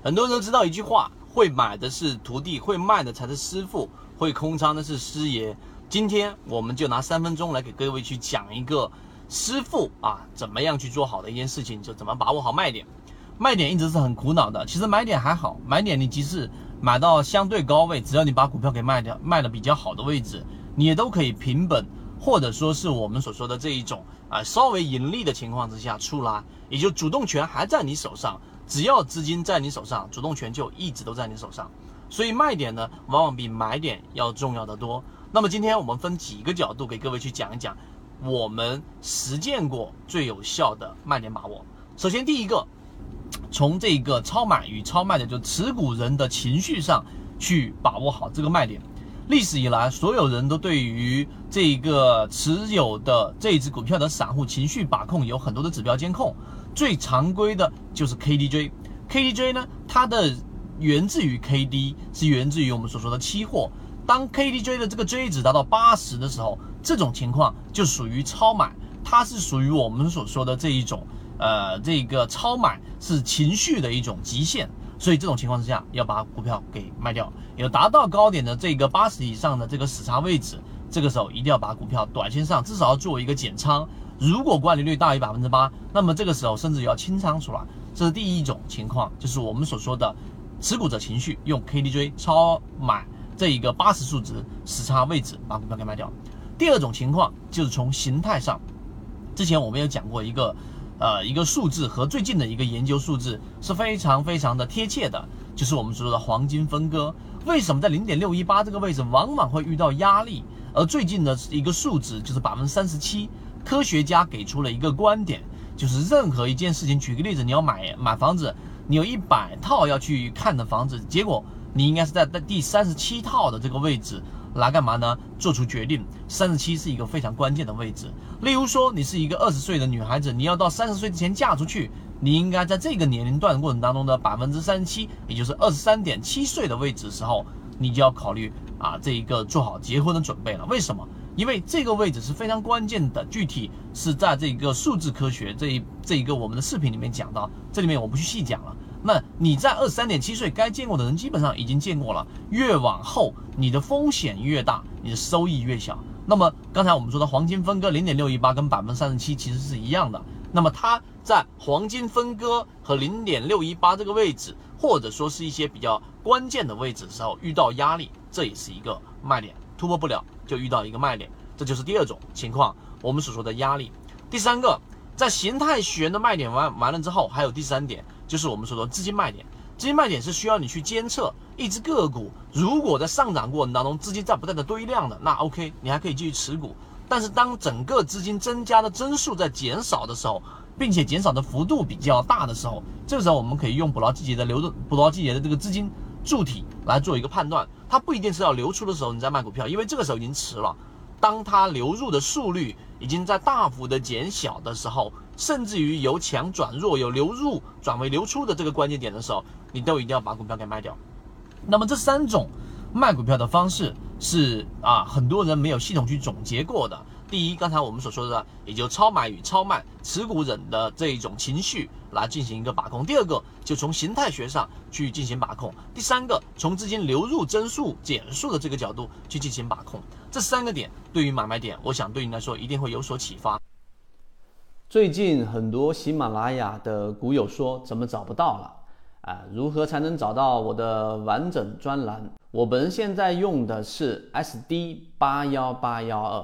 很多人都知道一句话：会买的是徒弟，会卖的才是师傅，会空仓的是师爷。今天我们就拿三分钟来给各位去讲一个师傅啊，怎么样去做好的一件事情，就怎么把握好卖点。卖点一直是很苦恼的，其实买点还好，买点你即使买到相对高位，只要你把股票给卖掉，卖的比较好的位置，你也都可以平本，或者说是我们所说的这一种啊稍微盈利的情况之下出来，也就主动权还在你手上。只要资金在你手上，主动权就一直都在你手上，所以卖点呢，往往比买点要重要的多。那么今天我们分几个角度给各位去讲一讲，我们实践过最有效的卖点把握。首先第一个，从这个超买与超卖的就持股人的情绪上去把握好这个卖点。历史以来，所有人都对于这个持有的这一只股票的散户情绪把控有很多的指标监控。最常规的就是 KDJ，KDJ 呢，它的源自于 KD，是源自于我们所说的期货。当 KDJ 的这个 J 值达到八十的时候，这种情况就属于超买，它是属于我们所说的这一种，呃，这个超买是情绪的一种极限。所以这种情况之下，要把股票给卖掉。有达到高点的这个八十以上的这个死叉位置，这个时候一定要把股票短线上至少要做一个减仓。如果管理率大于百分之八，那么这个时候甚至要清仓出来，这是第一种情况，就是我们所说的持股者情绪用 KDJ 超买这一个八十数值死差位置把股票给卖掉。第二种情况就是从形态上，之前我们有讲过一个呃一个数字和最近的一个研究数字是非常非常的贴切的，就是我们所说的黄金分割。为什么在零点六一八这个位置往往会遇到压力，而最近的一个数值就是百分之三十七。科学家给出了一个观点，就是任何一件事情，举个例子，你要买买房子，你有一百套要去看的房子，结果你应该是在在第三十七套的这个位置来干嘛呢？做出决定，三十七是一个非常关键的位置。例如说，你是一个二十岁的女孩子，你要到三十岁之前嫁出去，你应该在这个年龄段过程当中的百分之三十七，也就是二十三点七岁的位置时候，你就要考虑啊这一个做好结婚的准备了。为什么？因为这个位置是非常关键的，具体是在这个数字科学这一这一个我们的视频里面讲到，这里面我不去细讲了。那你在二十三点七岁该见过的人基本上已经见过了，越往后你的风险越大，你的收益越小。那么刚才我们说的黄金分割零点六一八跟百分之三十七其实是一样的。那么它在黄金分割和零点六一八这个位置，或者说是一些比较关键的位置的时候遇到压力，这也是一个卖点，突破不了。就遇到一个卖点，这就是第二种情况，我们所说的压力。第三个，在形态学的卖点完完了之后，还有第三点，就是我们说的资金卖点。资金卖点是需要你去监测一只个股，如果在上涨过程当中资金在不断的堆量的，那 OK，你还可以继续持股。但是当整个资金增加的增速在减少的时候，并且减少的幅度比较大的时候，这个时候我们可以用捕捞季节的流动捕捞季节的这个资金。柱体来做一个判断，它不一定是要流出的时候你再卖股票，因为这个时候已经迟了。当它流入的速率已经在大幅的减小的时候，甚至于由强转弱、由流入转为流出的这个关键点的时候，你都一定要把股票给卖掉。那么这三种卖股票的方式是啊，很多人没有系统去总结过的。第一，刚才我们所说的，也就超买与超卖持股人的这一种情绪来进行一个把控。第二个，就从形态学上去进行把控。第三个，从资金流入增速减速的这个角度去进行把控。这三个点对于买卖点，我想对你来说一定会有所启发。最近很多喜马拉雅的股友说怎么找不到了？啊，如何才能找到我的完整专栏？我们现在用的是 SD 八幺八幺二。